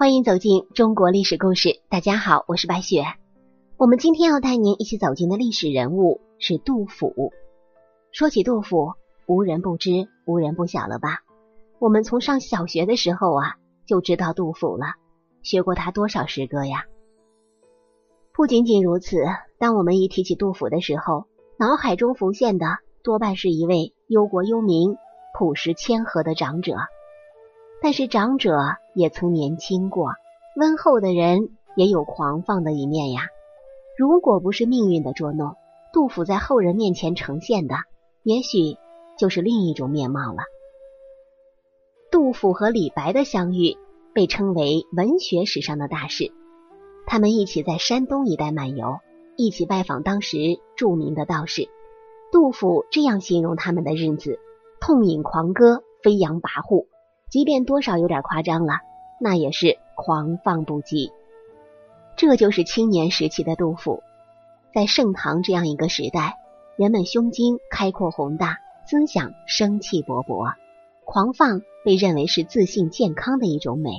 欢迎走进中国历史故事。大家好，我是白雪。我们今天要带您一起走进的历史人物是杜甫。说起杜甫，无人不知，无人不晓了吧？我们从上小学的时候啊，就知道杜甫了，学过他多少诗歌呀？不仅仅如此，当我们一提起杜甫的时候，脑海中浮现的多半是一位忧国忧民、朴实谦和的长者。但是长者也曾年轻过，温厚的人也有狂放的一面呀。如果不是命运的捉弄，杜甫在后人面前呈现的，也许就是另一种面貌了。杜甫和李白的相遇被称为文学史上的大事。他们一起在山东一带漫游，一起拜访当时著名的道士。杜甫这样形容他们的日子：痛饮狂歌，飞扬跋扈。即便多少有点夸张了，那也是狂放不羁。这就是青年时期的杜甫。在盛唐这样一个时代，人们胸襟开阔宏大，思想生气勃勃，狂放被认为是自信健康的一种美。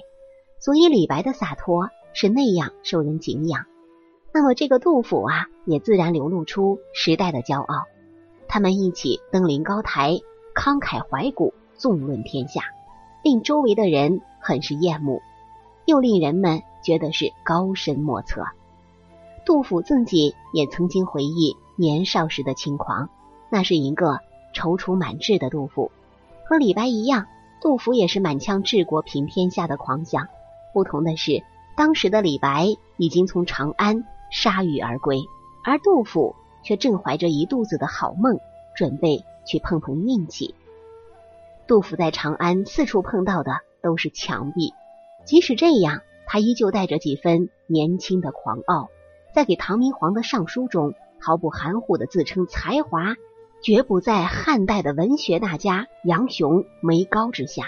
所以李白的洒脱是那样受人敬仰。那么这个杜甫啊，也自然流露出时代的骄傲。他们一起登临高台，慷慨怀古，纵论天下。令周围的人很是厌恶，又令人们觉得是高深莫测。杜甫自己也曾经回忆年少时的轻狂，那是一个踌躇满志的杜甫。和李白一样，杜甫也是满腔治国平天下的狂想。不同的是，当时的李白已经从长安铩羽而归，而杜甫却正怀着一肚子的好梦，准备去碰碰运气。杜甫在长安四处碰到的都是墙壁，即使这样，他依旧带着几分年轻的狂傲，在给唐明皇的上书中毫不含糊的自称才华绝不在汉代的文学大家杨雄、梅高之下。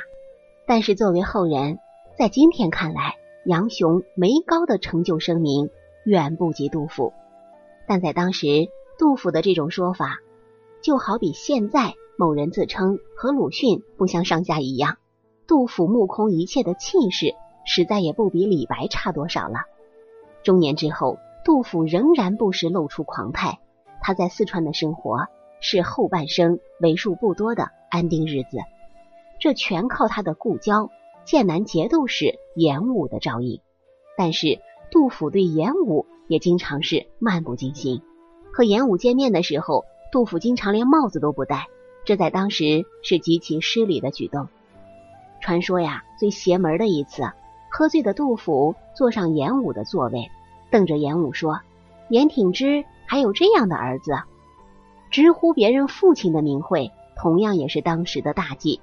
但是作为后人，在今天看来，杨雄、梅高的成就声名远不及杜甫。但在当时，杜甫的这种说法，就好比现在。某人自称和鲁迅不相上下一样，杜甫目空一切的气势，实在也不比李白差多少了。中年之后，杜甫仍然不时露出狂态。他在四川的生活是后半生为数不多的安定日子，这全靠他的故交剑南节度使严武的照应。但是杜甫对严武也经常是漫不经心，和严武见面的时候，杜甫经常连帽子都不戴。这在当时是极其失礼的举动。传说呀，最邪门的一次，喝醉的杜甫坐上严武的座位，瞪着严武说：“严挺之还有这样的儿子？”直呼别人父亲的名讳，同样也是当时的大忌。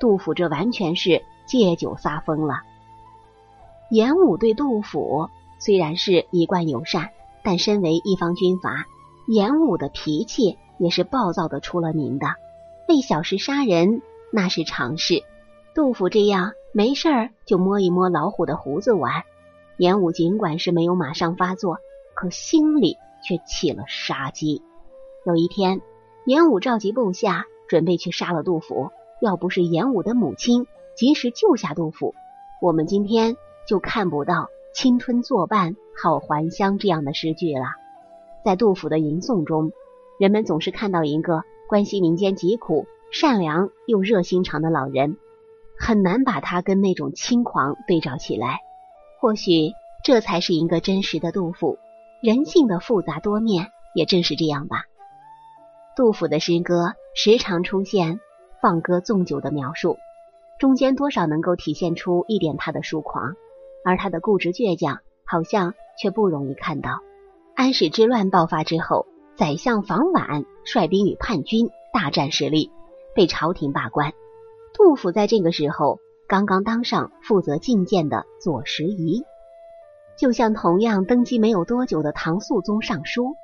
杜甫这完全是借酒撒疯了。严武对杜甫虽然是一贯友善，但身为一方军阀，严武的脾气也是暴躁的出了名的。为小事杀人那是常事，杜甫这样没事儿就摸一摸老虎的胡子玩。严武尽管是没有马上发作，可心里却起了杀机。有一天，严武召集部下准备去杀了杜甫，要不是严武的母亲及时救下杜甫，我们今天就看不到“青春作伴好还乡”这样的诗句了。在杜甫的吟诵中，人们总是看到一个。关心民间疾苦、善良又热心肠的老人，很难把他跟那种轻狂对照起来。或许这才是一个真实的杜甫。人性的复杂多面，也正是这样吧。杜甫的诗歌时常出现放歌纵酒的描述，中间多少能够体现出一点他的疏狂，而他的固执倔强，好像却不容易看到。安史之乱爆发之后。宰相房婉率兵与叛军大战失利，被朝廷罢官。杜甫在这个时候刚刚当上负责觐见的左拾遗，就像同样登基没有多久的唐肃宗上书，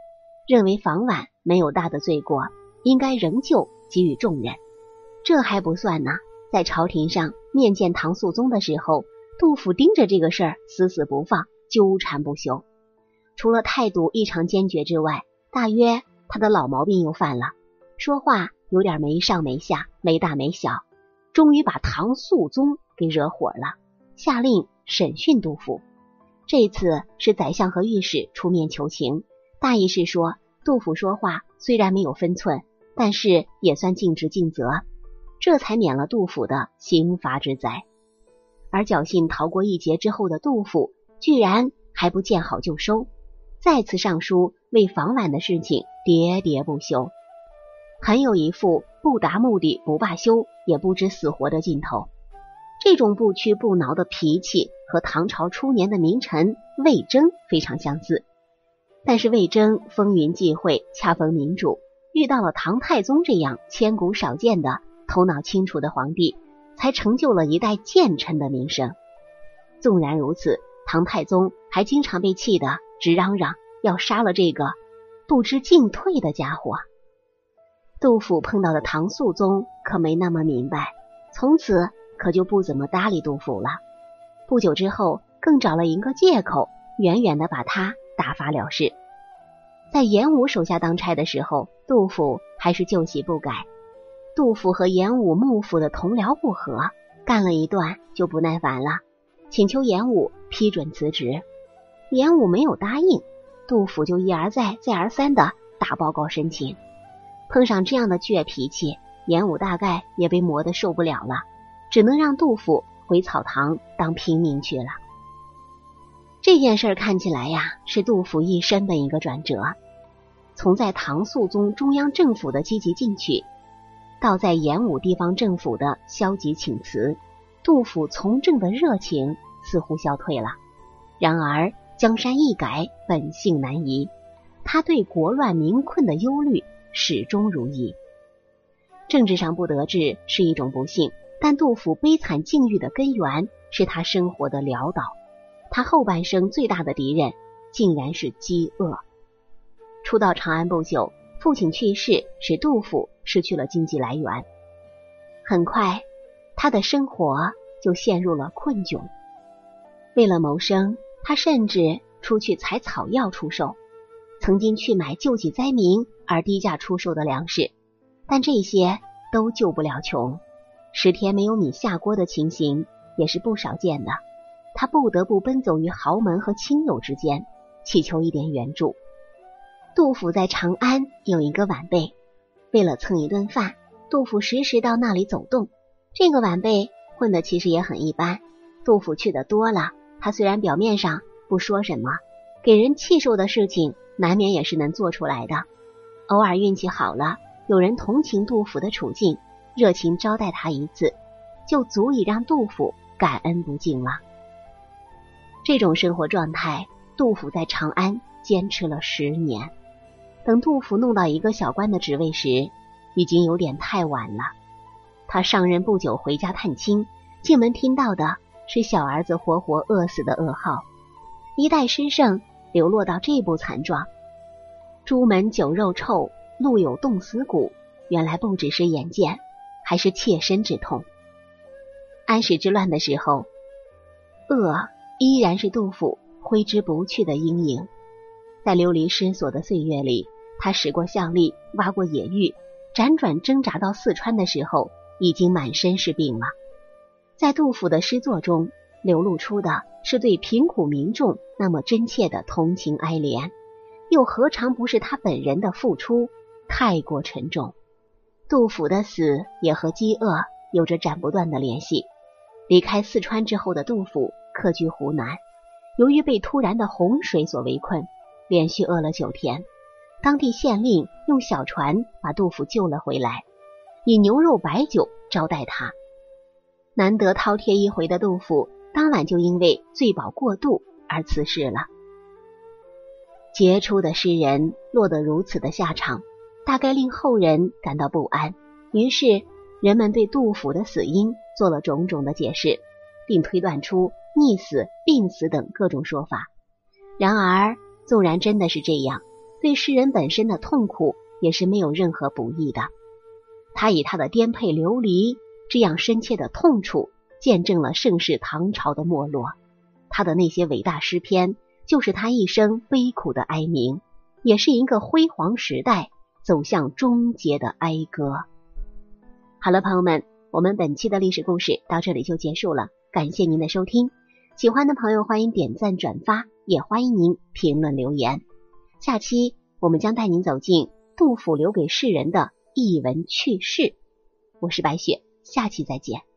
认为房婉没有大的罪过，应该仍旧给予重任。这还不算呢，在朝廷上面见唐肃宗的时候，杜甫盯着这个事儿死死不放，纠缠不休。除了态度异常坚决之外，大约他的老毛病又犯了，说话有点没上没下、没大没小，终于把唐肃宗给惹火了。下令审讯杜甫。这次是宰相和御史出面求情，大意是说杜甫说话虽然没有分寸，但是也算尽职尽责，这才免了杜甫的刑罚之灾。而侥幸逃过一劫之后的杜甫，居然还不见好就收，再次上书为房晚的事情喋喋不休，很有一副不达目的不罢休，也不知死活的劲头。这种不屈不挠的脾气和唐朝初年的名臣魏征非常相似，但是魏征风云际会，恰逢明主，遇到了唐太宗这样千古少见的头脑清楚的皇帝。才成就了一代谏臣的名声。纵然如此，唐太宗还经常被气得直嚷嚷要杀了这个不知进退的家伙。杜甫碰到的唐肃宗可没那么明白，从此可就不怎么搭理杜甫了。不久之后，更找了一个借口，远远的把他打发了事。在严武手下当差的时候，杜甫还是旧习不改。杜甫和严武幕府的同僚不和，干了一段就不耐烦了，请求严武批准辞职。严武没有答应，杜甫就一而再、再而三的打报告申请。碰上这样的倔脾气，严武大概也被磨得受不了了，只能让杜甫回草堂当平民去了。这件事看起来呀，是杜甫一生的一个转折，从在唐肃宗中央政府的积极进取。到在演武地方政府的消极请辞，杜甫从政的热情似乎消退了。然而江山易改，本性难移，他对国乱民困的忧虑始终如一。政治上不得志是一种不幸，但杜甫悲惨境遇的根源是他生活的潦倒。他后半生最大的敌人竟然是饥饿。初到长安不久。父亲去世，使杜甫失去了经济来源。很快，他的生活就陷入了困窘。为了谋生，他甚至出去采草药出售，曾经去买救济灾民而低价出售的粮食，但这些都救不了穷。十天没有米下锅的情形也是不少见的。他不得不奔走于豪门和亲友之间，祈求一点援助。杜甫在长安有一个晚辈，为了蹭一顿饭，杜甫时时到那里走动。这个晚辈混的其实也很一般，杜甫去的多了，他虽然表面上不说什么，给人气受的事情难免也是能做出来的。偶尔运气好了，有人同情杜甫的处境，热情招待他一次，就足以让杜甫感恩不尽了。这种生活状态，杜甫在长安坚持了十年。等杜甫弄到一个小官的职位时，已经有点太晚了。他上任不久，回家探亲，进门听到的是小儿子活活饿死的噩耗。一代诗圣流落到这步惨状，朱门酒肉臭，路有冻死骨。原来不只是眼见，还是切身之痛。安史之乱的时候，饿依然是杜甫挥之不去的阴影。在流离失所的岁月里。他使过象力，挖过野芋，辗转挣扎到四川的时候，已经满身是病了。在杜甫的诗作中，流露出的是对贫苦民众那么真切的同情哀怜，又何尝不是他本人的付出太过沉重？杜甫的死也和饥饿有着斩不断的联系。离开四川之后的杜甫客居湖南，由于被突然的洪水所围困，连续饿了九天。当地县令用小船把杜甫救了回来，以牛肉白酒招待他。难得饕餮一回的杜甫，当晚就因为醉饱过度而辞世了。杰出的诗人落得如此的下场，大概令后人感到不安。于是人们对杜甫的死因做了种种的解释，并推断出溺死、病死等各种说法。然而，纵然真的是这样。对诗人本身的痛苦也是没有任何不益的。他以他的颠沛流离这样深切的痛楚，见证了盛世唐朝的没落。他的那些伟大诗篇，就是他一生悲苦的哀鸣，也是一个辉煌时代走向终结的哀歌。好了，朋友们，我们本期的历史故事到这里就结束了。感谢您的收听，喜欢的朋友欢迎点赞转发，也欢迎您评论留言。下期我们将带您走进杜甫留给世人的一文趣事。我是白雪，下期再见。